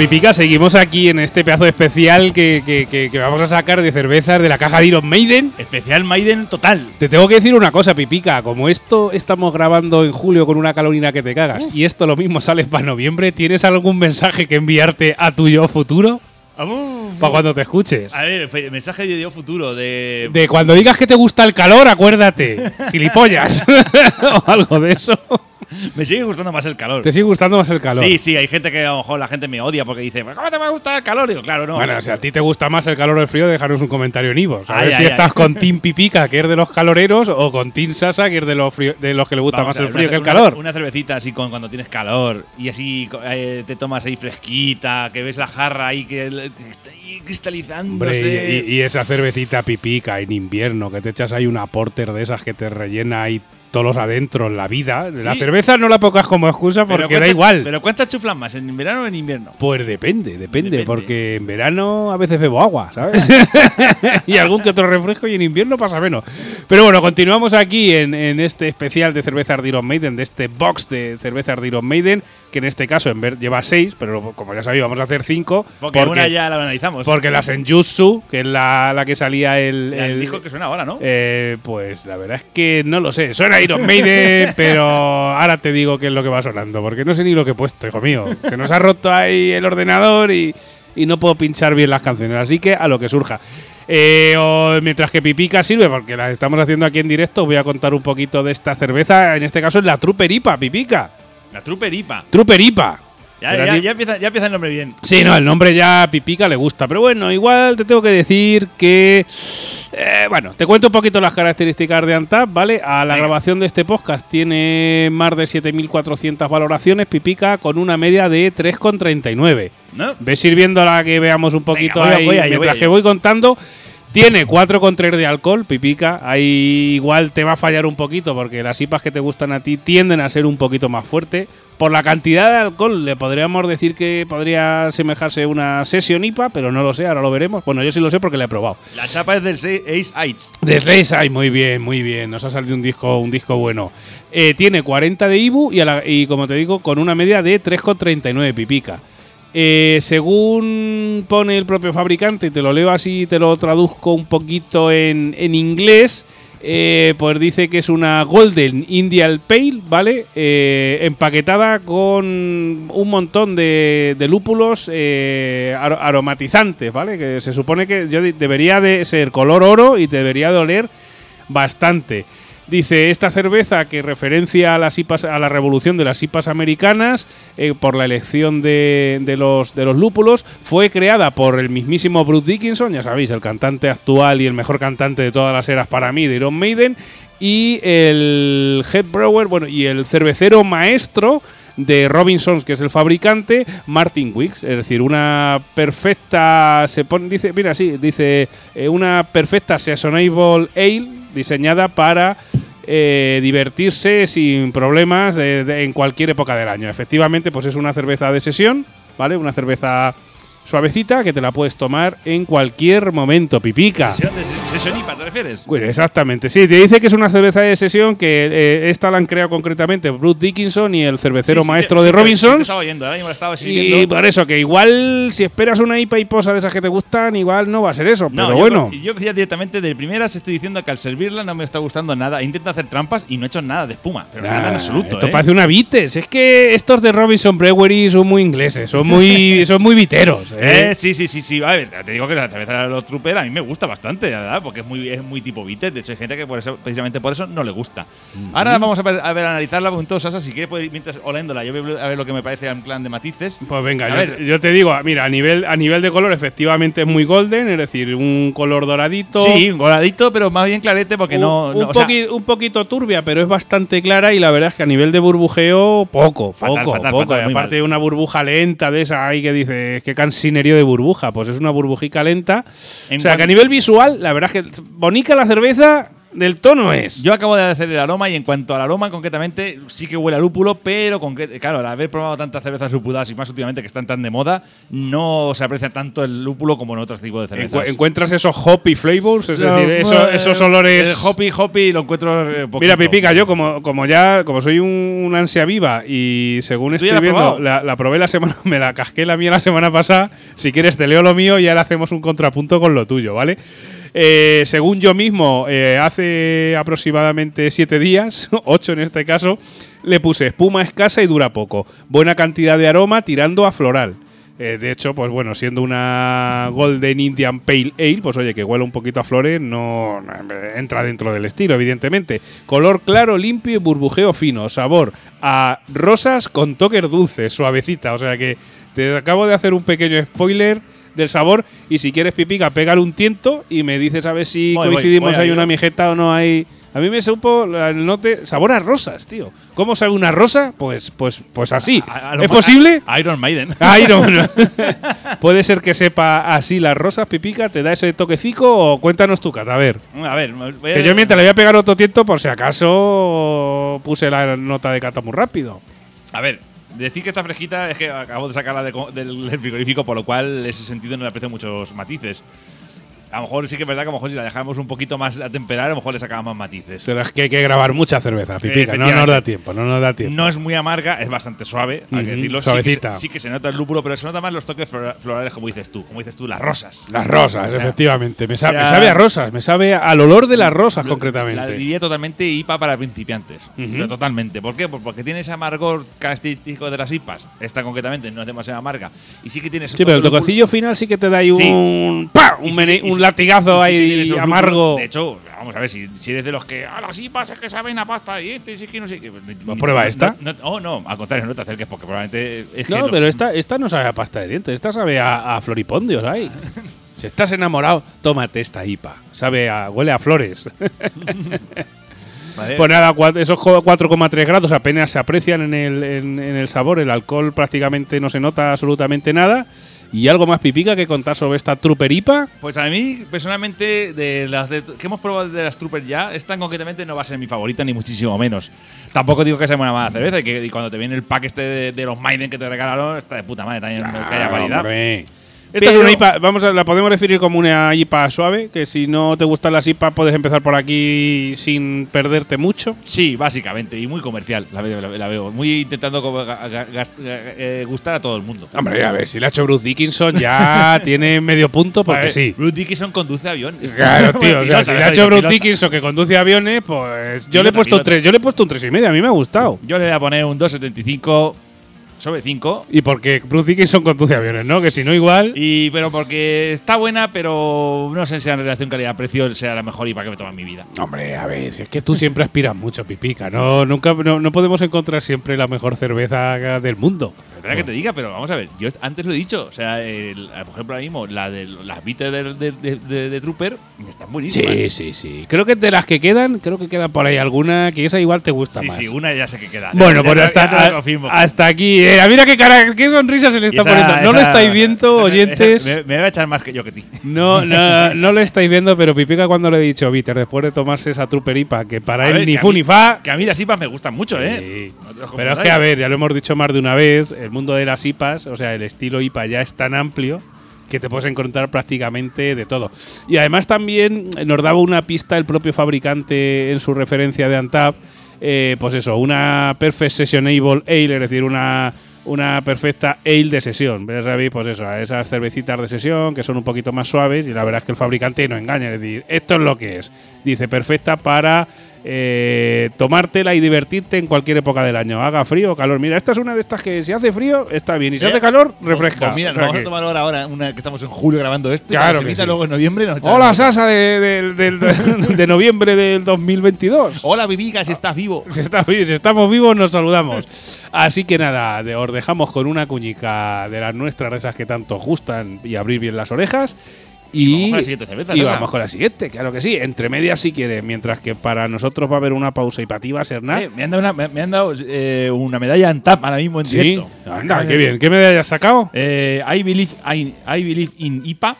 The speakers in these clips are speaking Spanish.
Pipica, seguimos aquí en este pedazo especial que, que- que- que vamos a sacar de cervezas de la caja de Iron Maiden. Especial Maiden total. Te tengo que decir una cosa, Pipica. Como esto estamos grabando en julio con una calorina que te cagas y esto lo mismo sale para noviembre, ¿tienes algún mensaje que enviarte a tu yo futuro? Para cuando te escuches. A ver, mensaje de Dios futuro de. De cuando digas que te gusta el calor, acuérdate. Gilipollas. o algo de eso. Me sigue gustando más el calor. ¿Te sigue gustando más el calor? Sí, sí, hay gente que a lo mejor la gente me odia porque dice, ¿cómo te va a gustar el calor? Digo, claro, no. Bueno, si a ti te gusta más el calor o el frío, déjanos un comentario en Ivo. A Ay, ver si ay, estás con Team Pipica, que es de los caloreros, o con Team Sasa, que es de los, frío- de los que le gusta Vamos más el frío una- que el una- calor. Una cervecita así con, cuando tienes calor y así eh, te tomas ahí fresquita, que ves la jarra ahí que, que está ahí cristalizándose. Hombre, y, y- y esa cervecita Pipica en invierno, que te echas ahí una porter de esas que te rellena ahí todos los adentros la vida. La Sí. cerveza no la pongas como excusa porque da cuántas- igual. Pero ¿cuántas chuflan más? ¿En verano o en invierno? Pues depende, depende, Depende. porque en verano a veces bebo agua, ¿sabes? y algún que otro refresco y en invierno pasa menos. Pero bueno, continuamos aquí en, en este especial de cerveza de Iron Maiden, de este box de cerveza de Iron Maiden, que en este caso en ver lleva seis, pero como ya sabéis vamos a hacer cinco. Porque, una ya la analizamos. porque la Senjutsu, que es la, la que salía el... Ya el- dijo que suena ahora, ¿no? eh, pues la verdad es que no lo sé. Suena Iron Maiden, pero ahora te digo qué es lo que va sonando, porque no sé ni lo que he puesto, hijo mío. Se nos ha roto ahí el ordenador y, y no puedo pinchar bien las canciones, así que a lo que surja. Eh, o mientras que Pipica sirve, porque las estamos haciendo aquí en directo, voy a contar un poquito de esta cerveza. En este caso es la Trooper IPA, Pipica. La Trooper IPA. Trooper IPA. Ya, ya, así- ya empieza, ya empieza el nombre bien. Sí, no, el nombre ya a Pipica le gusta, pero bueno, igual te tengo que decir que. eh, bueno, te cuento un poquito las características de Antap, ¿vale? A la Venga. grabación de este podcast tiene más de 7.400 valoraciones, Pipica, con una media de 3,39. ¿No? Ves sirviéndola que veamos un poquito voy a- ahí voy a mientras a que voy contando. Tiene 4,3 de alcohol, Pipica. Ahí igual te va a fallar un poquito porque las IPAs que te gustan a ti tienden a ser un poquito más fuerte. Por la cantidad de alcohol le podríamos decir que podría asemejarse a una Session IPA, pero no lo sé, ahora lo veremos. Bueno, yo sí lo sé porque la he probado. La chapa es del Ace Heights. Desde ay, muy bien, muy bien. Nos ha salido un disco, un disco bueno. Eh, tiene 40 de IBU y, a la- y como te digo, con una media de 3,39 pipica. Eh, según pone el propio fabricante, y te lo leo así, te lo traduzco un poquito en, en inglés, eh, pues dice que es una Golden Indian Pale, ¿vale? Eh, empaquetada con un montón de, de lúpulos eh, aro- aromatizantes, ¿vale? Que se supone que yo debería de ser color oro y debería de oler bastante. Dice, esta cerveza que referencia a, las IPAs, a la revolución de las IPAs americanas eh, por la elección de, de los, de los lúpulos, fue creada por el mismísimo Bruce Dickinson, ya sabéis, el cantante actual y el mejor cantante de todas las eras para mí de Iron Maiden, y el head brewer, bueno, y el cervecero maestro de Robinsons, que es el fabricante, Martin Wicks, es decir, una perfecta, se pone, dice, mira, sí, dice, eh, una perfecta seasonable ale diseñada para eh, divertirse sin problemas eh, de- en cualquier época del año. Efectivamente, pues es una cerveza de sesión, ¿vale? Una cerveza suavecita que te la puedes tomar en cualquier momento, pipica. ¿Sesión de IPA te refieres? Pues exactamente, sí, te dice que es una cerveza de sesión que eh, esta la han creado concretamente Bruce Dickinson y el cervecero Sí, sí, maestro sí, de estaba y por eso, que igual si esperas una IPA y posa de esas que te gustan, igual no va a ser eso, No, pero yo, bueno. Yo decía directamente de primeras estoy diciendo que al servirla no me está gustando nada. Intento hacer trampas y no he hecho nada de espuma, pero nada en absoluto. Esto ¿eh? parece una Vites. Es que estos de Robinson Brewery son muy ingleses, son muy, son muy viteros. ¿Eh? Eh, sí, sí, sí, sí. A ver, te digo que la cerveza de los Trooper a mí me gusta bastante, la verdad, porque es muy, es muy tipo Vites. De hecho, hay gente que por eso, precisamente por eso no le gusta. Ahora vamos a ver, a ver, analizarla. Entonces, Sasa, si quieres, ir mientras oliéndola, yo voy a ver lo que me parece en plan de matices. Pues venga, yo, ver. te, yo te digo, mira, a nivel, a nivel de color, efectivamente es muy golden, es decir, un color doradito. Sí, un goladito, pero más bien clarete, porque un, no. no, un, o sea, poqui- un poquito turbia, pero es bastante clara y la verdad es que a nivel de burbujeo, poco, Fatal, poco, fatal, poco. fatal, aparte una burbuja lenta de esa ahí que dices, qué cansinerío de burbuja. Pues es una burbujica lenta. En o sea, que a nivel visual, la verdad es que bonica la cerveza, del tono es. Yo acabo de hacer el aroma y en cuanto al aroma, concretamente, sí que huele a lúpulo, pero claro, al haber probado tantas cervezas lúpulas y más últimamente que están tan de moda, no se aprecia tanto el lúpulo como en otros tipos de cervezas. Encu- encuentras esos hoppy flavors, es No, decir, eso- eh, esos olores. El hoppy, hoppy lo encuentro. eh, poquito. Mira, Pipica, yo como, como ya, como soy un, un ansia viva y según ¿Tú estoy la viendo, la, la probé la semana, me la casqué la mía la semana pasada. Si quieres te leo lo mío y ahora hacemos un contrapunto con lo tuyo, ¿vale? Eh, según yo mismo, eh, hace aproximadamente siete días, ocho en este caso, le puse espuma escasa y dura poco. Buena cantidad de aroma tirando a floral. Eh, de hecho, pues bueno, siendo una Golden Indian Pale Ale, pues oye, que huele un poquito a flores, no, no, entra dentro del estilo, evidentemente. Color claro, limpio y burbujeo fino. Sabor a rosas con toques dulces, suavecita. O sea que te acabo de hacer un pequeño spoiler del sabor y si quieres pipica, pégale un tiento y me dices a ver si Voy, coincidimos, voy hay una mijeta o no hay... A mí me supo la- el note sabor a rosas, tío. ¿Cómo sabe una rosa? Pues, pues, pues así. A- a lo ¿Es posible? a- Iron Maiden. No. Puede ser que sepa así las rosas, Pipica, ¿te da ese toquecico o cuéntanos tu cata? A ver. A ver, voy a- Que yo mientras le voy a pegar otro tiento por si acaso puse la nota de cata muy rápido. A ver, decir que está fresquita es que acabo de sacarla de del frigorífico, por lo cual ese sentido no le aprecio muchos matices. A lo mejor sí que es verdad que a lo mejor si la dejamos un poquito más a temperar, a lo mejor le sacamos más matices. Pero es que hay que grabar mucha cerveza, Pipica. No nos da tiempo, no nos da tiempo. No es muy amarga, es bastante suave, hay que decirlo. Sí suavecita. que, se, sí que se nota el lúpulo, pero se nota más los toques flora- florales, como dices tú. Como dices tú, las rosas. Las rosas, O sea, efectivamente. Me, sabe a rosas, me sabe al olor de las rosas La concretamente. diría totalmente IPA para principiantes. Pero totalmente. ¿Por qué? Pues porque tiene ese amargor característico de las IPAs. Esta concretamente no es demasiado amarga. Y sí que tiene Sí, pero el toquecillo final sí que te da ahí Sí. un, ¡pa! Y un, sí mene- que- y un sí- latigazo y sí que ahí amargo. lúpulos. De hecho, vamos a ver, si, si eres de los que. Ah, las IPAs es que saben a pasta de dientes y que no sé qué. Pues prueba esta. No, no- oh, no, al contrario, no te acerques porque probablemente. Es que No, pero esta, esta no sabe a pasta de dientes, esta sabe a, a floripondios ahí. Si estás enamorado, tómate esta IPA. Sabe a, huele a flores. Vale. Pues nada, esos co- 4,3 grados apenas se aprecian en el, en, en el sabor. El alcohol prácticamente no se nota absolutamente nada. Y algo más pipica que contar sobre esta Trooper IPA. Pues a mí, personalmente, de las de- que hemos probado de las Troopers ya, esta concretamente no va a ser mi favorita, ni muchísimo menos. Tampoco digo que sea una mala cerveza y que y cuando te viene el pack este de, de los Maiden que te regalaron, está de puta madre también, que haya variedad. Hombre. Esta es una IPA, vamos a, la podemos definir como una IPA suave, que si no te gustan las IPA puedes empezar por aquí sin perderte mucho. Sí, básicamente, y muy comercial, la veo. la- la veo. Muy intentando eh, gustar a todo el mundo. Hombre, a ver, si le ha hecho Bruce Dickinson ya tiene medio punto porque ver, sí. Bruce Dickinson conduce aviones. Claro, tío. O sea, si le ha hecho Bruce pilota. Dickinson que conduce aviones, pues yo le he puesto pilota. 3. Yo le he puesto un 3 y medio. A mí me ha gustado. Yo le voy a poner un 2.75 sobre 5. Y porque Bruce Dickinson conduce aviones, ¿no? Que si no, igual. Y, pero porque está buena, pero no sé si en relación calidad-precio sea la mejor IPA que me toma en mi vida. Hombre, a ver, si es que tú siempre aspiras mucho, pipica. No, nunca, no, no podemos encontrar siempre la mejor cerveza del mundo. Perdona que te diga, pero vamos a ver. Yo antes lo he dicho. O sea, el- por ejemplo, ahora mismo, la de las bitters de, de, de- de- de Trooper están buenísimas. Sí, sí, sí. Creo que de las que quedan, creo que queda por ahí alguna que esa igual te gusta Sí, más. sí, una ya sé que queda. Bueno, pues hasta, hasta aquí. Eh, mira qué cara, qué sonrisa se le está esa- poniendo. No lo estáis viendo, esa oyentes. me, me va a echar más que yo que ti. No, no, no lo estáis viendo, pero Pipica cuando le he dicho, Viter, después de tomarse esa Trooper IPA, que para A él ver, ni fu mí- ni fa. Que a mí las IPAs me gustan mucho, ¿eh? No Pero es que, a ver, ya lo hemos dicho más de una vez, el mundo de las IPAs, o sea, el estilo IPA ya es tan amplio que te puedes encontrar prácticamente de todo. Y además también nos daba una pista el propio fabricante en su referencia de Antap, eh, pues eso, una Perfect Sessionable Ale, es decir, una, una perfecta ale de sesión. Ya sabéis, pues eso, esas cervecitas de sesión que son un poquito más suaves y la verdad es que el fabricante no engaña, es decir, esto es lo que es. Dice, perfecta para eh, tomártela y divertirte en cualquier época del año, haga frío o calor. Mira, esta es una de estas que si hace frío está bien y si Eh, hace calor refresca. Pues mira, O sea nos vamos que- a tomar ahora, ahora una que estamos en julio grabando esto. Claro que sí. luego en noviembre nos Hola. Sasa de, de- del- de noviembre del 2022. Hola, Bibica, si estás vivo. Si, estamos vivos, nos saludamos. Así que nada, de- os dejamos con una cuñica de las nuestras, de esas que tanto gustan, y abrir bien las orejas. Y, vamos con la siguiente cerveza, y vamos con la siguiente, claro que sí. Entre medias si quieres, mientras que para nosotros va a haber una pausa y para ti va a ser nada. Eh, me han dado una, me, me han dado, eh, una medalla en TAP ahora mismo en sí, directo. anda, qué bien. ¿Qué medalla has sacado? Eh, I, believe, I, I believe in IPA,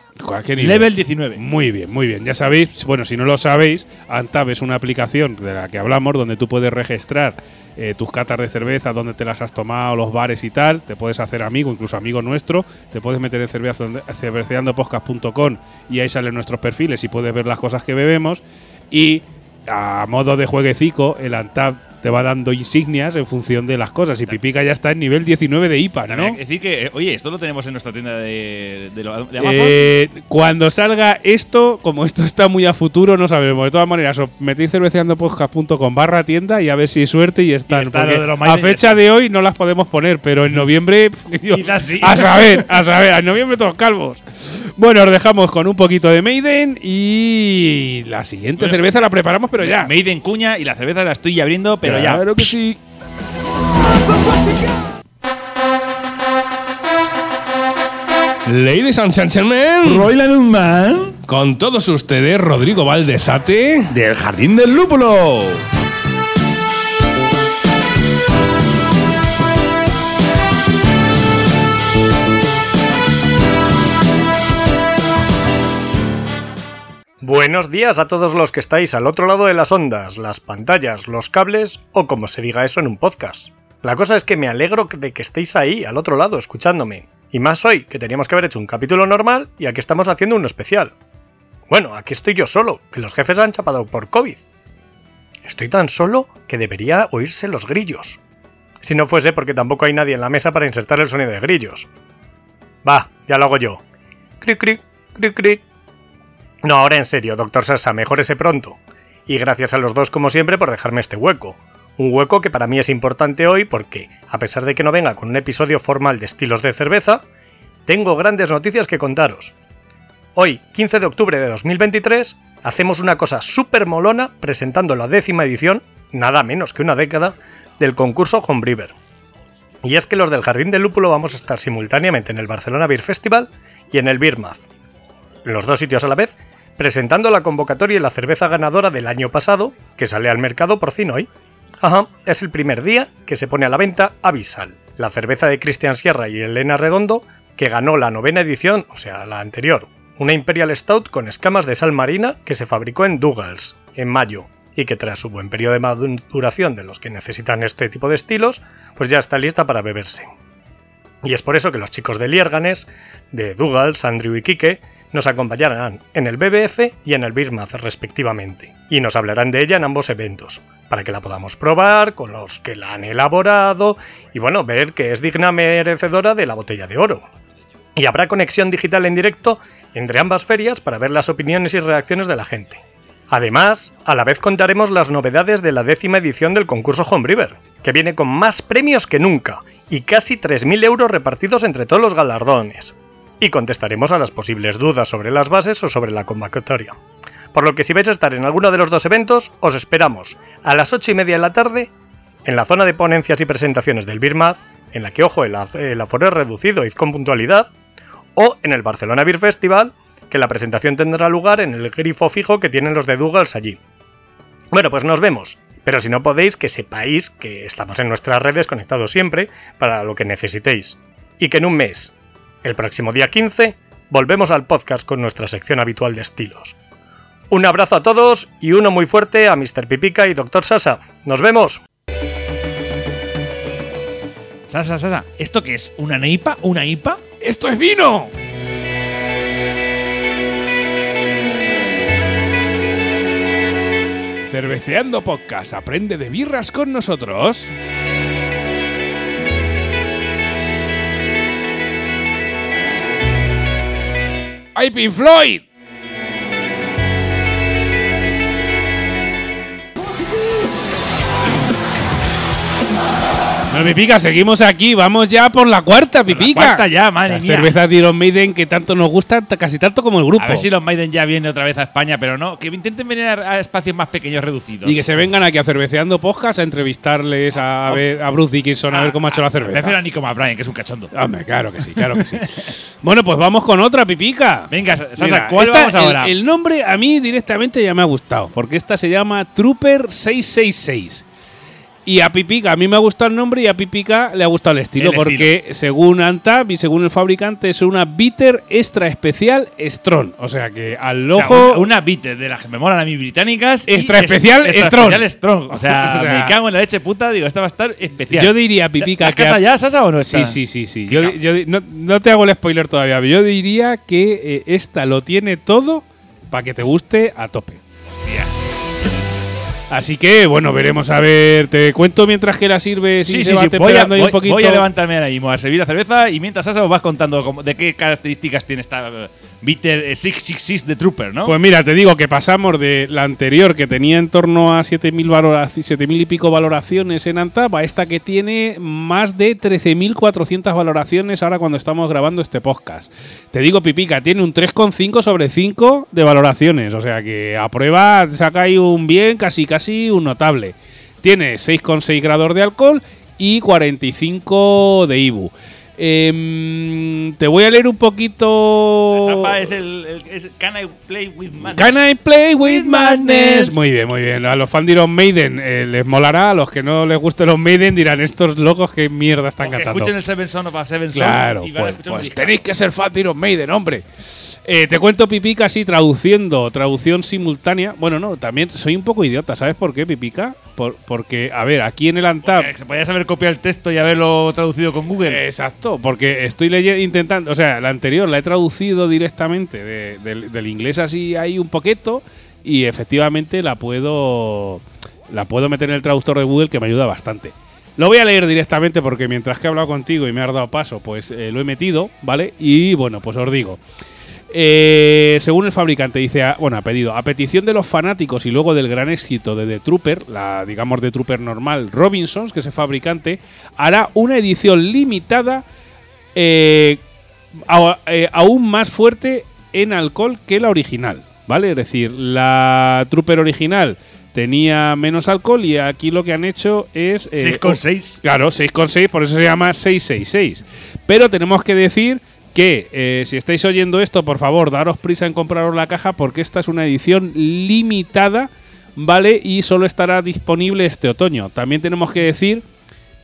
level 19. Muy bien, muy bien. Ya sabéis, bueno, si no lo sabéis, Antab es una aplicación de la que hablamos donde tú puedes registrar eh, tus catas de cerveza, donde te las has tomado, los bares y tal. Te puedes hacer amigo, incluso amigo nuestro. Te puedes meter en cerveceandopodcast.com y ahí salen nuestros perfiles y puedes ver las cosas que bebemos. Y a modo de jueguecico, el Antab te va dando insignias en función de las cosas. Y Pipica ya está en nivel 19 de IPA, ¿no? que decir que, eh, oye, esto lo tenemos en nuestra tienda de, de, lo- de Amazon. Eh, cuando salga esto, como esto está muy a futuro, no sabemos. De todas maneras, os metéis cerveceandopodcast.com barra tienda y a ver si hay suerte y están. Y está porque lo de los a Maiden fecha de hoy no las podemos poner, pero en noviembre. yo- Quizás sí. A saber, a saber, en noviembre todos calvos. Bueno, os dejamos con un poquito de Maiden y la siguiente Bueno, cerveza la preparamos, pero ya. Made in cuña y la cerveza la estoy abriendo, pero ya. Claro que sí. Ladies and gentlemen, Royland Man con todos ustedes, Rodrigo Valdezate. del Jardín del Lúpulo. Buenos días a todos los que estáis al otro lado de las ondas, las pantallas, los cables o como se diga eso en un podcast. La cosa es que me alegro de que estéis ahí, al otro lado, escuchándome. Y más hoy, que teníamos que haber hecho un capítulo normal y aquí estamos haciendo uno especial. Bueno, aquí estoy yo solo, que los jefes han chapado por COVID. Estoy tan solo que debería oírse los grillos. Si no fuese porque tampoco hay nadie en la mesa para insertar el sonido de grillos. Va, ya lo hago yo. Cric, cric, cric, cric. No, ahora en serio, doctor Sasa, mejórese pronto. Y gracias a los dos, como siempre, por dejarme este hueco. Un hueco que para mí es importante hoy porque, a pesar de que no venga con un episodio formal de estilos de cerveza, tengo grandes noticias que contaros. Hoy, 15 de octubre de 2023, hacemos una cosa súper molona presentando la décima edición, nada menos que una década, del concurso Homebrewer. Y es que los del Jardín del Lúpulo vamos a estar simultáneamente en el Barcelona Beer Festival y en el Beer Math los dos sitios a la vez, presentando la convocatoria y la cerveza ganadora del año pasado, que sale al mercado por fin hoy. Ajá, es el primer día que se pone a la venta Avisal, la cerveza de Cristian Sierra y Elena Redondo, que ganó la novena edición, o sea, la anterior, una Imperial Stout con escamas de sal marina que se fabricó en Douglas, en mayo, y que tras su buen periodo de maduración de los que necesitan este tipo de estilos, pues ya está lista para beberse. Y es por eso que los chicos de Lierganes, de Douglas, Andrew y Kike, nos acompañarán en el BBF y en el Birmath respectivamente, y nos hablarán de ella en ambos eventos, para que la podamos probar con los que la han elaborado y bueno, ver que es digna merecedora de la botella de oro. Y habrá conexión digital en directo entre ambas ferias para ver las opiniones y reacciones de la gente. Además, a la vez contaremos las novedades de la décima edición del concurso Homebrewer, que viene con más premios que nunca y casi 3.000 euros repartidos entre todos los galardones. Y contestaremos a las posibles dudas sobre las bases o sobre la convocatoria. Por lo que si vais a estar en alguno de los dos eventos, os esperamos a las 8 y media de la tarde en la zona de ponencias y presentaciones del Birmath, en la que, ojo, el, af- el aforo es reducido y con puntualidad, o en el Barcelona Beer Festival, que la presentación tendrá lugar en el grifo fijo que tienen los de Douglas allí. Bueno, pues nos vemos. Pero si no podéis, que sepáis que estamos en nuestras redes conectados siempre para lo que necesitéis. Y que en un mes, el próximo día 15, volvemos al podcast con nuestra sección habitual de estilos. Un abrazo a todos y uno muy fuerte a Mr. Pipica y Dr. Sasa. ¡Nos vemos! Sasa, Sasa, ¿esto qué es? ¿Una IPA? ¿Una IPA? ¡Esto es vino! Cerveceando Podcast, aprende de birras con nosotros. ¡Ay, Floyd! Bueno, Pipica, seguimos aquí. Vamos ya por la cuarta, Pipica. cuarta ya, madre Las mía. cervezas de Iron Maiden que tanto nos gustan, casi tanto como el grupo. A ver si los Maiden ya vienen otra vez a España, pero no, que intenten venir a, espacios más pequeños reducidos. Y que se vengan aquí a cerveceando podcast a entrevistarles a, a ver a Bruce Dickinson a ver cómo ha hecho la refiero cerveza. a Nico que es un cachondo. Hombre, claro que sí, claro que sí. bueno, pues vamos con otra pipica. Venga, Sasa, Mira, ¿cuál esta- vamos ahora? El, el nombre a mí directamente ya me ha gustado, porque esta se llama Trooper 666. Y a Pipica, a mí me ha gustado el nombre y a Pipica le ha gustado el estilo, El porque según Antap y según el fabricante es una bitter extra especial Strong. O sea que al O sea, ojo. una, bitter de las que me molan a mí británicas. Extra es- especial extra Strong. especial Strong. O sea, O sea, me cago en la leche puta, digo, esta va a estar especial. yo diría, Pipica, ¿Has que. a- ya, Sasa, o no está? Sí, sí, sí, sí. Yo, no te hago el spoiler todavía, pero yo diría que eh, esta lo tiene todo para que te guste a tope. Hostia. Así que, bueno, veremos a ver. Te cuento mientras que la sirves y Sí, se sí, va sí. Voy a, un poquito. voy a levantarme ahora mismo a servir la cerveza y mientras Sasa os vas contando cómo- de qué características tiene esta eh, Bitter eh, 666 de Trooper, ¿no? Pues mira, te digo que pasamos de la anterior que tenía en torno a 7.000 valoraci- 7.000 y pico valoraciones en Antap a esta que tiene más de 13.400 valoraciones ahora cuando estamos grabando este podcast. Te digo, Pipica, tiene un 3,5 sobre 5 de valoraciones. O sea que a prueba saca ahí un bien, casi casi un notable. Tiene 6,6 grados de alcohol y 45 de IBU. Em, te voy a leer un poquito. La chapa es el, el- es Can I Play With Madness? Can I play with madness? Muy bien, muy bien. A los fans de Iron Maiden eh, les molará. A los que no les guste los Maiden dirán estos locos qué mierda están O que cantando. escuchen el Seven Son of a Seven Son Claro, pues, pues tenéis que ser fan de Iron Maiden, hombre. Eh, te cuento Pipica así traduciendo, traducción simultánea. Bueno, no, también soy un poco idiota, ¿sabes por qué, Pipica? Por- porque, a ver, aquí en el Antap. Porque Se podías haber copiado el texto y haberlo traducido con Google. Exacto, porque estoy leyendo, intentando, o sea, la anterior la he traducido directamente de- del, del inglés así ahí un poquito y efectivamente la puedo la puedo meter en el traductor de Google que me ayuda bastante. Lo voy a leer directamente porque mientras que he hablado contigo y me has dado paso, pues eh, lo he metido, ¿vale? Y bueno, pues os digo. Eh, según el fabricante, dice, a- bueno, ha pedido, a petición de los fanáticos y luego del gran éxito de The Trooper, la, digamos, The Trooper normal, Robinsons, que es el fabricante, hará una edición limitada eh, a- eh, aún más fuerte en alcohol que la original, ¿vale? Es decir, la Trooper original tenía menos alcohol y aquí lo que han hecho es... eh, 6,6. Claro, 6,6, por eso se llama 666. Pero tenemos que decir que eh, si estáis oyendo esto, por favor, daros prisa en compraros la caja porque esta es una edición limitada, ¿vale? Y solo estará disponible este otoño. También tenemos que decir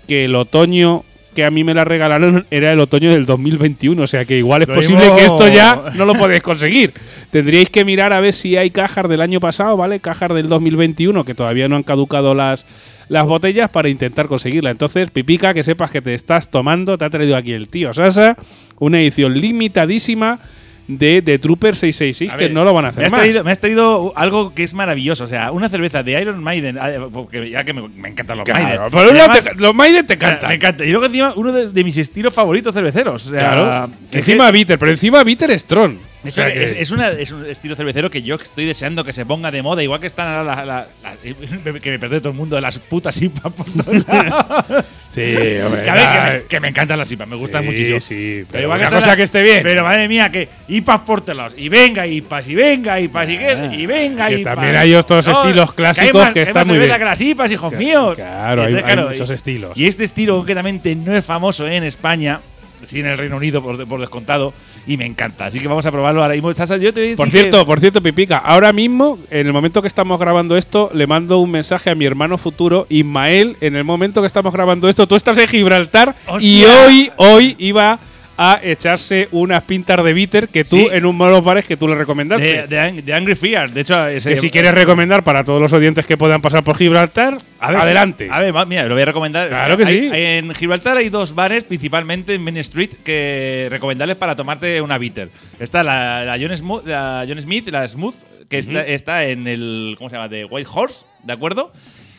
que el otoño que a mí me la regalaron era el otoño del 2021, o sea que igual es Lo posible mismo- que esto ya no lo podéis conseguir. Tendríais que mirar a ver si hay cajas del año pasado, ¿vale? Cajas del 2021 que todavía no han caducado las, las botellas para intentar conseguirla. Entonces, Pipica, que sepas que te estás tomando, te ha traído aquí el tío Sasa, una edición limitadísima de, de Trooper 666 A que ver, no lo van a me hacer has, más. traído, me has traído algo que es maravilloso. O sea, una cerveza de Iron Maiden. ah, Porque ya que me, me encantan los Claro, Maiden. además- te- los Maiden te o sea, cantan. me encanta. Y luego encima uno de, de mis estilos favoritos cerveceros. O sea, Claro. que- Encima Bitter, pero encima Bitter Strong. O Es, sea que- es- es una- es un estilo cervecero que yo estoy deseando que se ponga de moda, igual que están ahora las. las- las- que me perdone todo el mundo, las putas IPA por todos lados. Sí, hombre. Que, a ver, que, me, que me encantan las IPAs, me gustan sí, muchísimo. Sí, pero, igual una cosa que esté bien. Pero madre mía, que IPAs por todos lados. Y venga IPAs, y venga IPAs, y, que, y venga Ah, que IPAs. también hay otros estilos que hay clásicos más- que hay están más muy bien. que las IPAs, hijos Claro, míos. claro, hay- Entonces, hay claro, muchos y- estilos. Y este estilo concretamente no es famoso en España. Sí, en el Reino Unido, por, por descontado, y me encanta. Así que vamos a probarlo ahora mismo. Sasa, yo te Por cierto, que- por cierto, Pipica, ahora mismo, en el momento que estamos grabando esto, le mando un mensaje a mi hermano futuro, Ismael, en el momento que estamos grabando esto, tú estás en Gibraltar y hoy, hoy iba a echarse unas pintas de bitter que tú, Sí. en uno de los bares que tú le recomendaste. de, de de Angry Fear. De hecho, ese- que si quieres recomendar para todos los oyentes que puedan pasar por Gibraltar, A ver, adelante. A ver, mira, lo voy a recomendar. Claro que Hay- sí. hay- en Gibraltar hay dos bares, principalmente en Main Street, que recomendarles para tomarte una bitter. Está la, la John, Smooth, la John Smith, la Smooth, que está, está en el. ¿Cómo se llama? De White Horse, ¿de acuerdo?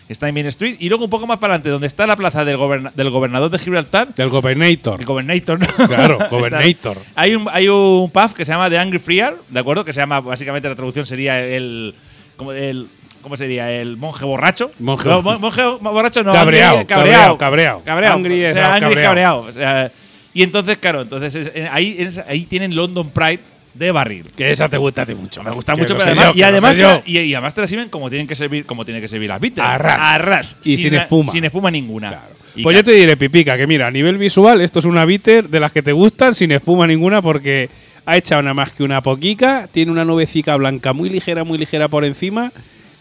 Está en Main Street. Y luego un poco más para adelante, donde está la plaza del, goberna- del gobernador de Gibraltar. Del Governator. El Gobernator, ¿no? Claro, Gobernator. hay, un, hay un pub que se llama The Angry Freer, ¿de acuerdo? Que se llama, básicamente la traducción sería el. Como el ¿cómo sería? El monje borracho. Monje- No, mon- monje borracho no. Cabreado, cabreado, cabreado. Cabreado. Angry o es sea, angry cabreado. cabreado. O sea, y entonces, claro, entonces es- en- ahí, ahí tienen London Pride de barril. Que esa te gusta a ti mucho. Me gusta Que mucho, lo pero sé además, yo, y, que lo además sé yo. te, y, y además te la sirven como tienen que servir, como tienen que servir las bitters. A ras. Y sin la- espuma. Sin espuma ninguna. Y Pues yo te diré, Pipica, que mira, a nivel visual, esto es una bitter de las que te gustan, sin espuma ninguna, porque ha echado nada más que una poquica, tiene una nubecica blanca muy ligera, muy ligera por encima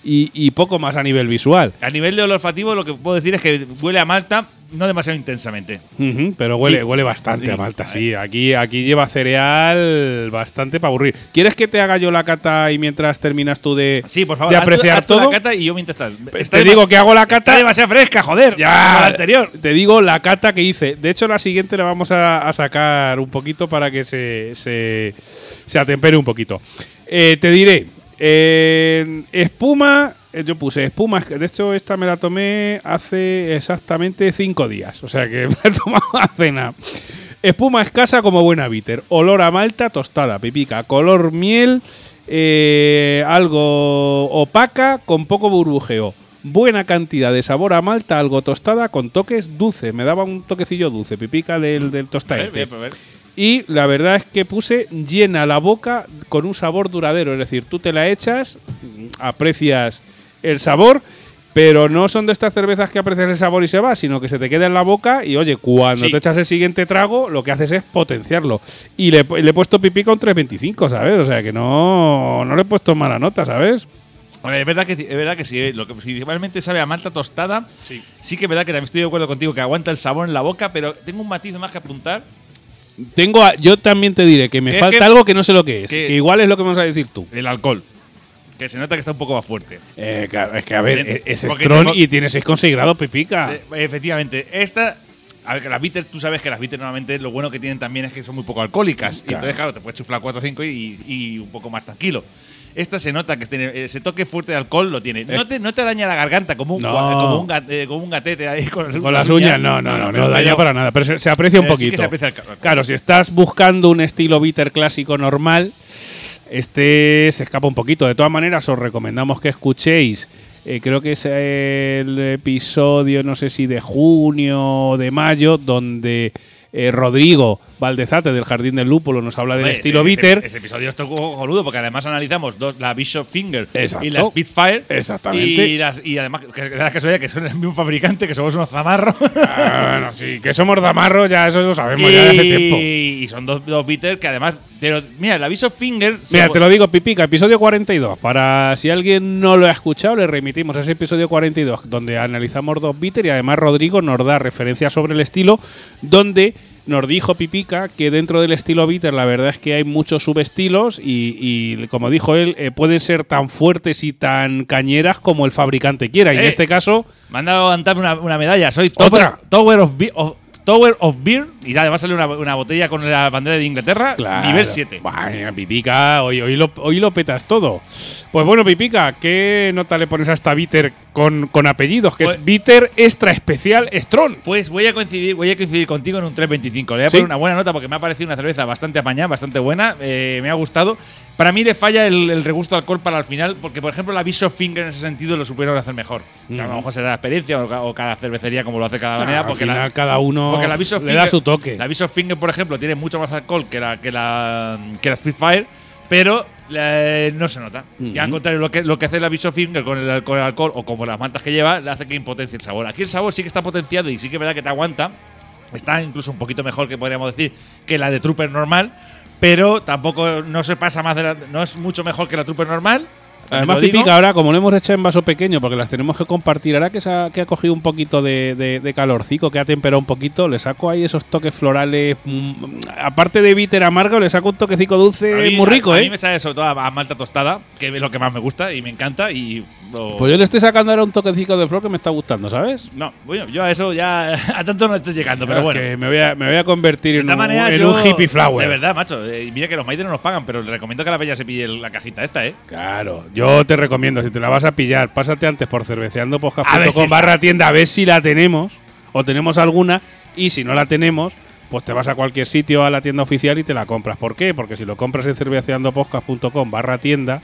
y, y poco más a nivel visual. A nivel de olfativo, lo que puedo decir es que huele a malta, no demasiado intensamente. Pero huele, Sí. huele bastante Sí. a Malta, sí. Aquí, aquí lleva cereal bastante para aburrir. ¿Quieres que te haga yo la cata y mientras terminas tú de, Sí, por favor. de haz tú- apreciar haz tú todo? La cata y yo mientras tal. te digo que hago la Está cata. demasiado fresca, joder. Ya, la anterior. te digo la cata que hice. De hecho, la siguiente la vamos a, a sacar un poquito para que se, se, se atempere un poquito. Eh, te diré, eh, espuma, yo puse espuma, de hecho esta me la tomé hace exactamente cinco días, o sea que me la he tomado hace nada. Espuma escasa como buena bitter, olor a malta tostada, pipica, color miel, eh, algo opaca con poco burbujeo. Buena cantidad de sabor a malta, algo tostada con toques dulces. Me daba un toquecillo dulce, pipica del, del A tostadete. a. Y la verdad es que puse llena la boca con un sabor duradero. Es decir, tú te la echas, aprecias el sabor, pero no son de estas cervezas que aprecias el sabor y se va, sino que se te queda en la boca y oye, cuando Sí. te echas el siguiente trago, lo que haces es potenciarlo. Y le, le he puesto pipica un 3.25, ¿sabes? O sea que no, no le he puesto mala nota, ¿sabes? Es verdad que sí, es verdad que sí, eh, lo que principalmente sabe a malta tostada. Sí. que es verdad que también estoy de acuerdo contigo que aguanta el sabor en la boca, pero tengo un matiz más que apuntar. Tengo a- yo también te diré que me falta que- algo que no sé lo que es. que- Que igual es lo que vamos a decir tú. El alcohol. Que se nota que está un poco más fuerte. Eh, claro, es que a ver, es- es tengo- y tiene 6,6 grados pipica. Sí, efectivamente. Esta. A ver, que las bitters, tú sabes que las bitters normalmente lo bueno que tienen también es que son muy poco alcohólicas. Y Claro. entonces, claro, te puedes chuflar 4 o 5 y, y un poco más tranquilo. Esta se nota que tiene, ese toque fuerte de alcohol lo tiene. No te, no te daña la garganta como un, No. como un, gat- eh, como un gatete ahí con, Con las uñas, no, no, no, no, daña pero- para nada, pero se, se aprecia un Eh, sí que poquito. se aprecia el ca- Claro, si estás buscando un estilo bitter clásico normal, este se escapa un poquito. De todas maneras, os recomendamos que escuchéis, eh, creo que es el episodio, no sé si de junio o de mayo, donde eh, Rodrigo Valdezate del Jardín del Lúpulo nos habla del Hombre, estilo ese- bitter. Ese, ese episodio está cojonudo porque además analizamos dos, la Bishop Finger Exacto. y la Spitfire. Exactamente. Y, las, y además, que la casualidad que son el mismo fabricante, que somos unos zamarros. Ah, bueno, sí, que somos damarro, ya eso lo sabemos ya de hace tiempo. y, y son dos, dos bitters que además. Pero, mira, la Bishop Finger. Mira, te lo digo, Pipica, episodio 42. Para si alguien no lo ha escuchado, le remitimos a ese episodio 42, donde analizamos dos bitter y además Rodrigo nos da referencias sobre el estilo, donde nos dijo Pipica que dentro del estilo bitter la verdad es que hay muchos subestilos y, y, como dijo él, eh, pueden ser tan fuertes y tan cañeras como el fabricante quiera. Y en Eh. este caso, Me han dado a una, una medalla. Soy. Tower, Tower of, of- Tower of Beer. Y además sale una, una botella con la bandera de Inglaterra. Claro. Nivel 7. Vaya, Pipica, hoy, hoy, lo, hoy lo petas todo. Pues bueno, Pipica, ¿qué nota le pones a esta bitter con, con apellidos? Que Pues- es bitter extra especial Strong. Pues voy a coincidir, voy a coincidir contigo en un 3.25. Le voy a ¿Sí? poner una buena nota porque me ha parecido una cerveza bastante apañada, bastante buena. eh, me ha gustado. Para mí le falla el, el regusto de alcohol para el final, porque por ejemplo la Bishop Finger en ese sentido lo supieron hacer mejor. O sea, a lo mejor será la experiencia o, ca- o cada cervecería como lo hace cada manera. al porque final la, cada uno porque la Bishop le Finger- da su toque. La Bishop Finger, por ejemplo, tiene mucho más alcohol que la, que la, que la Spitfire, pero eh, no se nota. Y al contrario, lo que, lo que hace la Bishop Finger con el, con el alcohol o como las mantas que lleva, le hace que impotencie el sabor. Aquí el sabor sí que está potenciado y sí que es verdad que te aguanta. Está incluso un poquito mejor que podríamos decir que la de Trooper normal, pero tampoco no se pasa más de la, no es mucho mejor que la Trooper normal. Además. Pipica, ahora, como lo hemos hecho en vaso pequeño, porque las tenemos que compartir, ahora que, ha, que ha cogido un poquito de, de, de calorcico, que ha temperado un poquito, le saco ahí esos toques florales. mm, aparte de bitter amargo, le saco un toquecico dulce mí- muy rico, a, a ¿eh? mí me sale sobre todo a, a malta tostada, que es lo que más me gusta y me encanta. Y Pues yo le estoy sacando ahora un toquecico de flor que me está gustando, ¿sabes? No, bueno, yo a eso ya a tanto no estoy llegando, pero Es bueno. que me voy a, me voy a convertir De en, un, maneras, en yo- un hippie flower. De verdad, macho. eh, y mira que los Maiden no nos pagan, pero le recomiendo que la peña se pille la cajita esta, ¿eh? Claro, yo te recomiendo, si te la vas a pillar, pásate antes por si cerveceandopodcast.com está. barra tienda a ver si la tenemos o tenemos alguna y si no la tenemos, pues te vas a cualquier sitio a la tienda oficial y te la compras. ¿Por qué? Porque si lo compras en cerveceandopodcast.com barra tienda,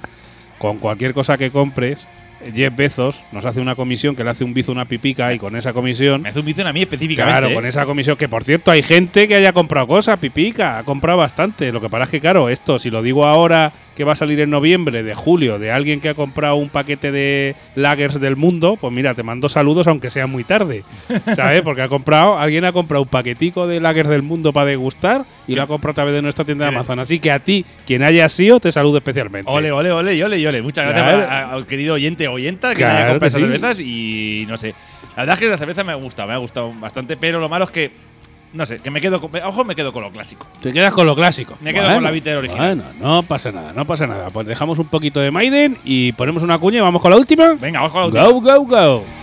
con cualquier cosa que compres, Jeff Bezos nos hace una comisión que le hace un bizo una pipica y con esa comisión. Me hace un bizo a mí específicamente. Claro, ¿eh? con esa comisión, que por cierto hay gente que haya comprado cosas, pipica, ha comprado bastante. Lo que pasa es que, claro, esto, si lo digo ahora que va a salir en noviembre, de julio, de alguien que ha comprado un paquete de lagers del mundo, pues mira, te mando saludos aunque sea muy tarde. ¿Sabes? Porque ha comprado, alguien ha comprado un paquetico de lagers del mundo para degustar y lo ha comprado a través de nuestra tienda de Amazon. Así que a ti, quien haya sido, te saludo especialmente. Ole, ole, ole, ole, ole. Muchas gracias Claro. a- a- al querido oyente o oyenta que Claro me haya comprado esas sí. cervezas y no sé. La verdad es que la cerveza me ha gustado, me ha gustado bastante, pero lo malo es que, no sé, que me quedo con, ojo, me quedo con lo clásico. Te quedas con lo clásico. Me quedo con la bitter original. Bueno, no pasa nada, no pasa nada. Pues dejamos un poquito de Maiden y ponemos una cuña y vamos con la última. Venga, vamos con la última. Go, go, go.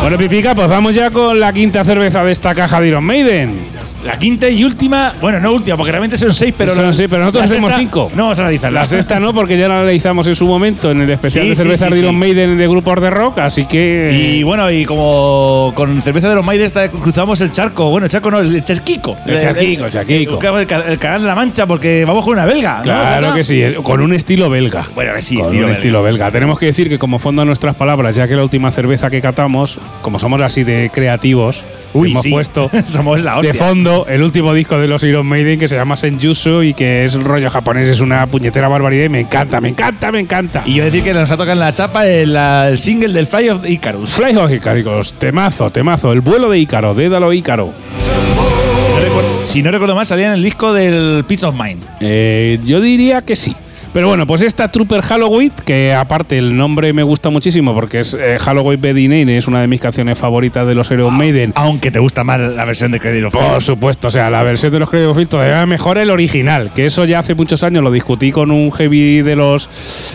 Bueno, Pipica, pues vamos ya con la quinta cerveza de esta caja de Iron Maiden. La quinta y última, bueno, no última, porque realmente son seis, pero. Son seis, pero nosotros hacemos sexta cinco. No vamos a analizarla. La sexta no, porque ya la analizamos en su momento en el especial Sí, de cerveza sí, de Iron. Maiden de grupos de rock, así que. Y bueno, y como con cerveza de los Maiden cruzamos el charco, bueno, el charco no, el charquico. El charquico, el charquico. El, el- el canal de la Mancha, porque vamos con una belga. Claro que sí, con un estilo belga. Bueno, sí, con estilo un belga. estilo belga. Tenemos que decir que como fondo a nuestras palabras, ya que la última cerveza que catamos, como somos así de creativos, Uy, hemos sí. puesto Somos la hostia. de fondo el último disco de los Iron Maiden que se llama Senjutsu y que es rollo japonés, es una puñetera barbaridad y me encanta, me encanta, me encanta. Y yo decir que nos ha tocado en la chapa el, single del Fly of Icarus. Fly of Icarus, temazo, temazo, el vuelo de Ícaro, dédalo Ícaro. Si no, recuerdo, si no recuerdo mal, salía en el disco del Peace of Mind. Eh, yo diría que sí. Pero bueno, pues esta Trooper Halloween, que aparte el nombre me gusta muchísimo porque es eh, Halloween Bedinane, es una de mis canciones favoritas de los Iron Maiden. Aunque te gusta más la versión de Credit of Por supuesto, o sea, la versión de los Credo Field todavía mejor el original, que eso ya hace muchos años lo discutí con un heavy de los.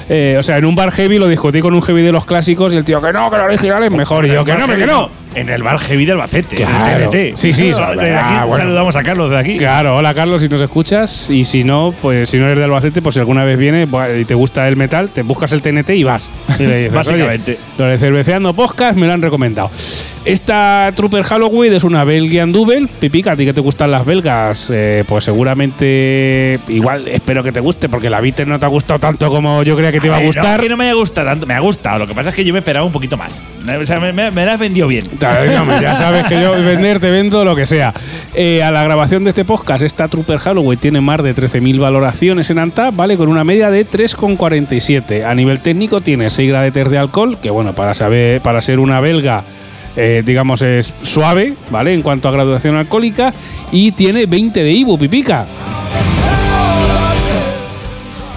eh, o sea, en un bar heavy lo discutí con un heavy de los clásicos y el tío que no, que el original es mejor. Y yo que no, que no. En el bar heavy de Albacete, Claro. en el TNT. Sí, sí, ah, aquí bueno. saludamos a Carlos de aquí. Claro, hola Carlos, si nos escuchas. Y si no, pues si no eres de Albacete, pues si alguna vez viene buah, y te gusta el metal, te buscas el TNT y vas. Y le dices, Básicamente. "Oye, lo de Cerveceando Podcast me lo han recomendado. Esta Trooper Halloween es una Belgian Double. Pipica, a ti que te gustan las belgas, eh, pues seguramente igual espero que te guste, porque la Bitter no te ha gustado tanto como yo creía que te iba a gustar. No, que no me haya gustado tanto, me ha gustado. Lo que pasa es que yo me esperaba un poquito más. O sea, me, me, me la has vendido bien. Ya sabes que yo vender te vendo lo que sea. Eh, a la grabación de este podcast, esta Trooper Halloween tiene más de 13.000 valoraciones en Antap, ¿vale? Con una media de 3,47. A nivel técnico tiene 6 gradetes de alcohol, que bueno, para saber, para ser una belga, eh, digamos, es suave, ¿vale? En cuanto a graduación alcohólica, y tiene 20 de Ibu, pipica.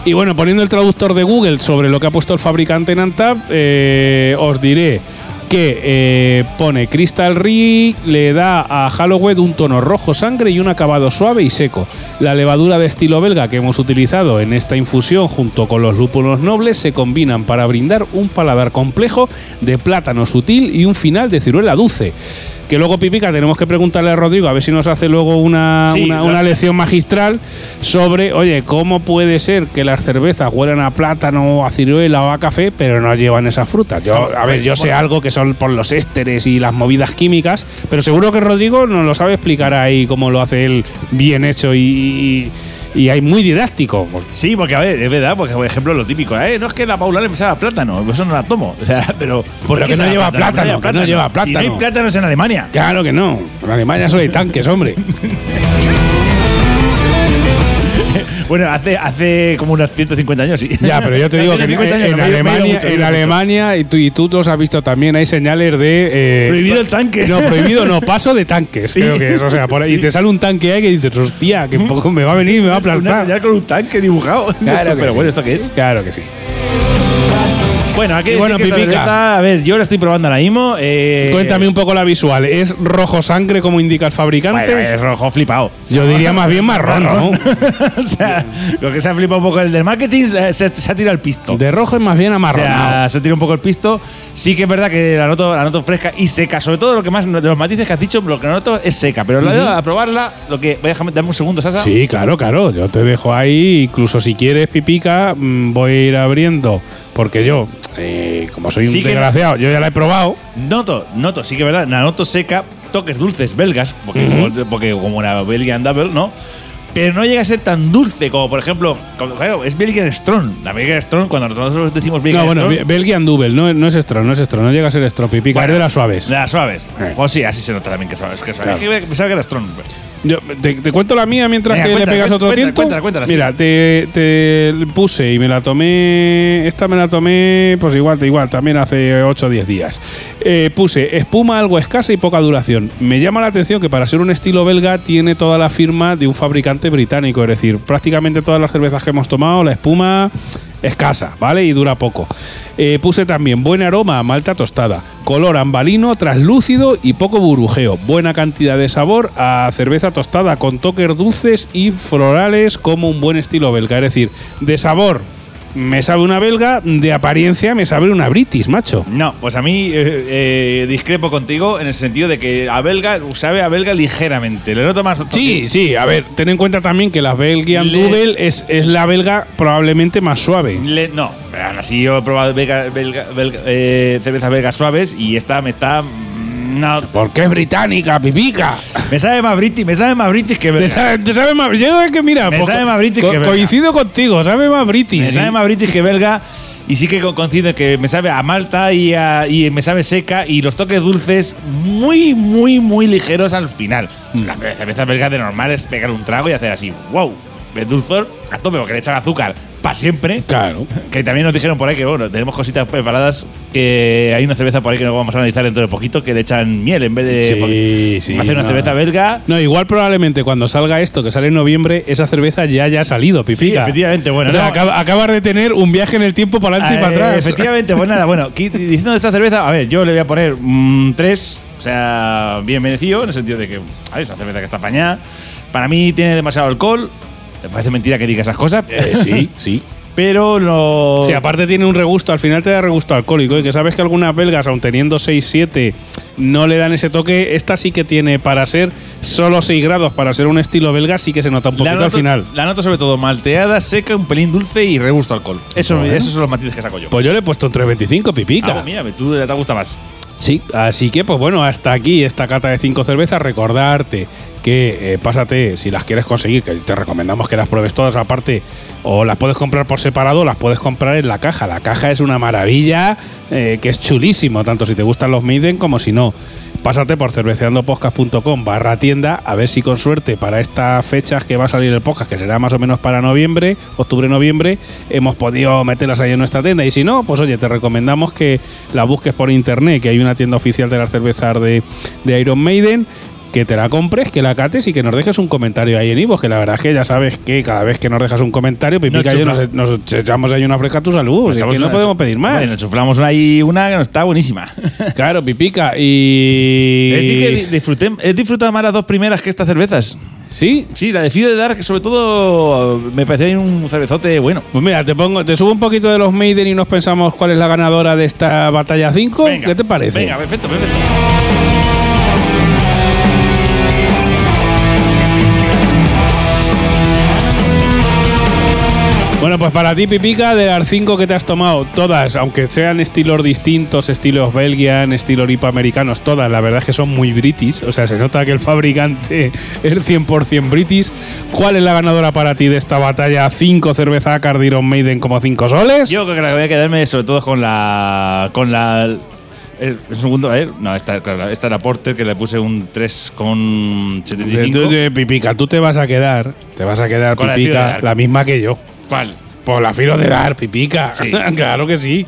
Y bueno, poniendo el traductor de Google sobre lo que ha puesto el fabricante en Antap, eh, os diré que eh, pone Crystal Rig, le da a Halloween un tono rojo sangre y un acabado suave y seco. La levadura de estilo belga que hemos utilizado en esta infusión junto con los lúpulos nobles se combinan para brindar un paladar complejo de plátano sutil y un final de ciruela dulce. Que luego, Pipica, tenemos que preguntarle a Rodrigo a ver si nos hace luego una, Sí, una- lección magistral sobre, oye, ¿cómo puede ser que las cervezas huelan a plátano, a ciruela o a café, pero no llevan esas frutas? Yo, a ver, yo sé algo que son por los ésteres y las movidas químicas, pero seguro que Rodrigo nos lo sabe explicar ahí cómo lo hace él bien hecho y, y, y hay muy didáctico. Sí, porque a ver, es verdad, porque por ejemplo lo típico, eh, no es que la Paula le pensaba plátano, eso no la tomo. O sea, pero ¿por Pero qué que no lleva ¿Por qué plátano, no lleva Si no hay plátano. plátanos en Alemania. Claro que no. En Alemania solo hay tanques, hombre. Bueno, hace, hace como unos 150 años, sí. Ya, pero yo te digo que en, 150 años, en Alemania, mucho, en y, tú, y tú los has visto también, hay señales de. eh, Prohibido el tanque. No, prohibido no, paso de tanques. Sí. Creo que es, o sea, por ahí, y te sale un tanque ahí que dices, hostia, que poco me va a venir y me va a Es Una aplastar. señal con un tanque dibujado. Claro pero sí. bueno, ¿esto qué es? Claro que sí. Bueno, aquí bueno, que Pipica. cerveza, a ver, yo la estoy probando ahora mismo. eh, Cuéntame un poco la visual. ¿Es rojo sangre como indica el fabricante? Bueno, es rojo flipado. Yo diría más bien marrón, ¿no? o sea, lo que se ha flipado un poco el del marketing se, se ha tirado el pisto. De rojo es más bien o amarronado. sea, se tira un poco el pisto. Sí que es verdad que la noto, la noto fresca y seca. Sobre todo lo que más de los matices que has dicho, lo que noto es seca. Pero la- a probarla, lo que. Déjame, dame un segundo, Sasa. Sí, claro, claro. Yo te dejo ahí. Incluso si quieres pipica, mm, voy a ir abriendo. Porque yo, eh, como soy un Sí que- desgraciado, yo ya la he probado. Noto, noto, sí que es verdad, la noto seca, toques dulces belgas, porque, como, porque como una Belgian Double, ¿no? Pero no llega a ser tan dulce como, por ejemplo, como- claro, es Belgian Strong. La Belgian Strong, cuando nosotros decimos Belgian No, bueno, Strong, Belgian Double, no, no es Strong, no es Strong, no llega a ser Strong, pipica, Bueno, es de las suaves. de las suaves. Eh. Pues sí, así se nota también que es suaves. Que es suave. Claro. Es que pensaba que era Strong. Yo, te, te cuento la mía mientras Venga, que le pegas otro tiempo. cuéntala, cuéntala, sí. Mira, te, te puse y me la tomé. Esta me la tomé, pues igual, igual, también hace 8 o 10 días. Eh, puse espuma algo escasa y poca duración. Me llama la atención que para ser un estilo belga tiene toda la firma de un fabricante británico. Es decir, prácticamente todas las cervezas que hemos tomado, la espuma escasa, ¿vale? Y dura poco. Eh, puse también buen aroma a malta tostada, color ambalino, traslúcido y poco burbujeo. Buena cantidad de sabor a cerveza tostada con toques dulces y florales como un buen estilo belga. Es decir, de sabor me sabe una belga, de apariencia me sabe una british, macho. No, pues a mí eh, eh, discrepo contigo en el sentido de que a belga sabe a belga ligeramente. Le noto más. Sí, sí, a ver, ten en cuenta también que la Belgian Le- Double es, es la belga probablemente más suave. Le- no, aún así yo he probado belga, belga- belga- eh, cervezas belgas suaves y esta me está. No, Porque es británica, pipica. me sabe más british, me sabe más british que Te belga. sabe, te sabe más. Yo es que mira, Me poco- sabe más british co- que coincido contigo, sabe más british. Me sí. sabe más british que belga. Y sí que co- coincide que me sabe a malta y, a- y me sabe seca y los toques dulces muy, muy, muy ligeros al final. La cerveza belga de normal es pegar un trago y hacer así, wow, el dulzor a tope porque le echan azúcar para siempre. Claro. Que también nos dijeron por ahí que, bueno, tenemos cositas preparadas. Que hay una cerveza por ahí que nos vamos a analizar dentro de poquito que le echan miel en vez de Sí, sí, hacer una no. cerveza belga. No, igual probablemente cuando salga esto, que sale en noviembre, esa cerveza ya haya salido, Sí, pipica. efectivamente. Bueno, o sea, no, acaba- acabas de tener un viaje en el tiempo para adelante y para Eh, atrás. Efectivamente, pues nada, bueno, diciendo de esta cerveza, a ver, yo le voy a poner un 3, o sea, bien merecido, en el sentido de que a ver, es una cerveza que está apañada. Para mí tiene demasiado alcohol. Me parece mentira que diga esas cosas. Eh, sí, sí. Pero no. Sí, aparte tiene un regusto, al final te da regusto alcohólico. Y que sabes que algunas belgas, aun teniendo 6-7, no le dan ese toque. Esta sí que tiene para ser solo 6 grados, para ser un estilo belga, sí que se nota un poquito noto, al final. la noto sobre todo malteada, seca, un pelín dulce y regusto alcohol. Eso, Bueno. Esos son los matices que saco yo. Pues yo le he puesto un 3.25, pipica. Ah, mira, tú te gusta más. Sí, así que pues bueno, hasta aquí esta cata de cinco cervezas. Recordarte que eh, pásate, si las quieres conseguir, que te recomendamos que las pruebes todas aparte, o las puedes comprar por separado, las puedes comprar en la caja. La caja es una maravilla, eh, que es chulísimo, tanto si te gustan los Maiden como si no. Pásate por cerveceandopodcast.com barra tienda, a ver si con suerte para estas fechas que va a salir el podcast, que será más o menos para noviembre, octubre-noviembre, hemos podido meterlas ahí en nuestra tienda. Y si no, pues oye, te recomendamos que la busques por internet, que hay una tienda oficial de las cervezas de Iron Maiden. Que te la compres, que la cates y que nos dejes un comentario ahí en Ivo, que la verdad es que ya sabes que cada vez que nos dejas un comentario, Pipica y yo nos, nos echamos ahí una fresca a tu salud. Estamos que no podemos pedir más. Bueno, chuflamos ahí una que está buenísima. Claro, Pipica. Y. Es decir, que di- disfruté, he disfrutado más las dos primeras que estas cervezas. Sí, Sí, la decido de dar, que sobre todo me parece un cervezote bueno. Pues mira, te pongo, te subo un poquito de los Maiden y nos pensamos cuál es la ganadora de esta batalla 5. Venga, ¿Qué te parece? Venga, perfecto, perfecto. Bueno, pues para ti, Pipica, de las 5 que te has tomado, todas, aunque sean estilos distintos, estilos Belgian, estilos americanos, todas, la verdad es que son muy british. O sea, se nota que el fabricante es 100% british. ¿Cuál es la ganadora para ti de esta batalla 5 cerveza Cardiron Maiden como 5 soles? Yo creo que la voy a quedarme sobre todo con la. con la. el- un segundo, a ver. No, esta, claro, esta era Porter, que le puse un 3,75. De- de- de Pipica, tú te vas a quedar, te vas a quedar, la Pipica, Fidel. la misma que yo. ¿Cuál? Por la filo de dar, Pipica. Sí. claro que sí.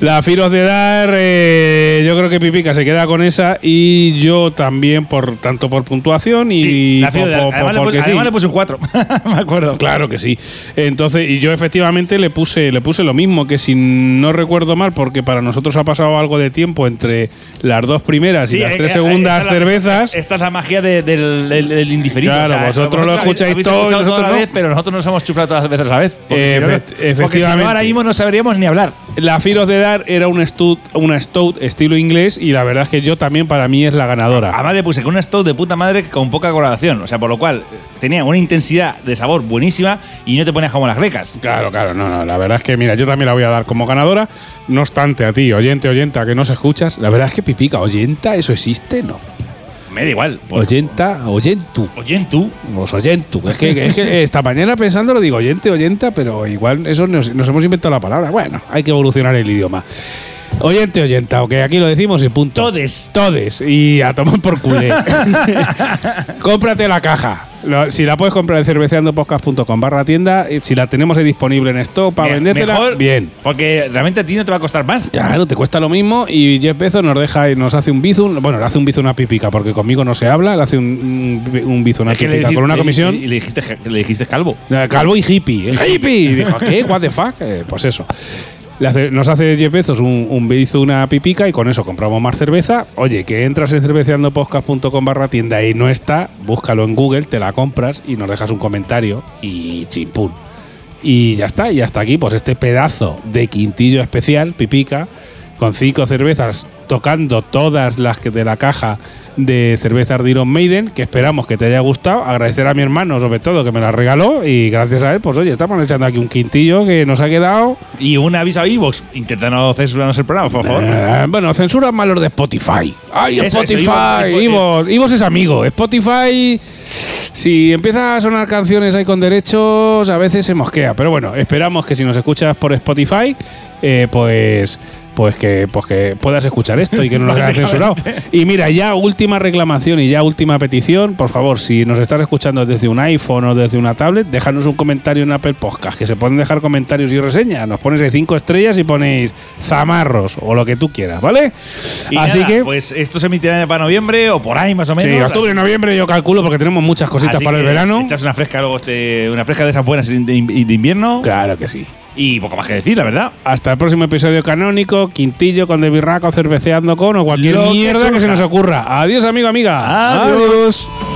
La Firos de Dar, eh, yo creo que Pipica se queda con esa y yo también, por tanto por puntuación y Sí, la po- po- además, le porque puse, sí. además le puse un 4. Me acuerdo. Claro que sí. Entonces, y yo efectivamente le puse, le puse lo mismo, que si no recuerdo mal, porque para nosotros ha pasado algo de tiempo entre las dos primeras y Sí, las eh, tres eh, segundas esta es la- cervezas. Esta es la magia de- del, del- del indiferido. Claro, vosotros lo habéis- escucháis todo y nosotros toda la no. vez, pero nosotros nos hemos chuflado todas las veces a la vez. Porque, Eh, si no, efect- porque si no, efectivamente. ahora mismo no sabríamos ni hablar. La Firos de Dar era un stout, una stout estilo inglés y la verdad es que yo también para mí es la ganadora. Además le puse con una stout de puta madre con poca coloración. O sea, por lo cual eh, tenía una intensidad de sabor buenísima y no te ponías como las grecas. Claro, claro, no, no, la verdad es que mira, yo también la voy a dar como ganadora. No obstante, a ti, oyente, oyenta, que no se escuchas, la verdad es que pipica, oyenta, ¿eso existe? No. Me da igual. Pues, Oyenta, oyentu. oye, tú. Los oyentu. Es que, es que esta mañana pensando lo digo oyente, oyenta, pero igual eso nos, nos hemos inventado la palabra. Bueno, hay que evolucionar el idioma. Oyente, oyenta, ok, aquí lo decimos y punto. Todes. Todes. Y a tomar por culé. Cómprate la caja. Lo- Si la puedes comprar en cerveceandopodcast.com barra tienda, y si la tenemos ahí disponible en stock para vendértela, mejor, bien. Porque realmente a ti no te va a costar más. Claro, te cuesta lo mismo y Jeff Bezos nos deja y nos hace un bizun, bueno, le hace un bizun a pipica porque conmigo no se habla, le hace un, un, un bizun a Es que le pipica dijiste- con una comisión. Y le dijiste, le dijiste calvo. Eh, Calvo y hippie. El hippie. Y dijo, ¿qué? ¿What the fuck? Eh, pues eso. Nos hace 10 pesos un, un una pipica y con eso compramos más cerveza. Oye, que entras en cerveceandopodcast.com barra tienda y no está, búscalo en Google, te la compras y nos dejas un comentario y chimpún. Y ya está, y hasta aquí, pues este pedazo de quintillo especial, pipica, con cinco cervezas, tocando todas las que de la caja de cervezas de Iron Maiden, que esperamos que te haya gustado. Agradecer a mi hermano, sobre todo, que me la regaló. Y gracias a él, pues oye, estamos echando aquí un quintillo que nos ha quedado. Y un aviso a Evox. Intenta no censurarnos el programa, por favor. Eh, bueno, censura más los de Spotify. ¡Ay, Eso, Spotify! Ivo, Ivo es amigo. Spotify, si empieza a sonar canciones ahí con derechos, a veces se mosquea. Pero bueno, esperamos que si nos escuchas por Spotify, eh, pues. Pues que, pues que puedas escuchar esto y que no nos haya censurado. Y mira, ya última reclamación y ya última petición. Por favor, si nos estás escuchando desde un iPhone o desde una tablet, déjanos un comentario en Apple Podcast, que se pueden dejar comentarios y reseñas. Nos pones ahí cinco estrellas y ponéis zamarros o lo que tú quieras, ¿vale? Y Así nada, que. Pues esto se emitirá para noviembre o por ahí más o menos. Sí, octubre, noviembre yo calculo porque tenemos muchas cositas Así para el verano. Echas una fresca luego este, una fresca de esas buenas de, de- de invierno. Claro que sí. Y poco más que decir, la verdad. Hasta el próximo episodio canónico, quintillo con de birraco, cerveceando con o cualquier Lo mierda que, se nos ocurra. Adiós, amigo, amiga. Adiós. Adiós.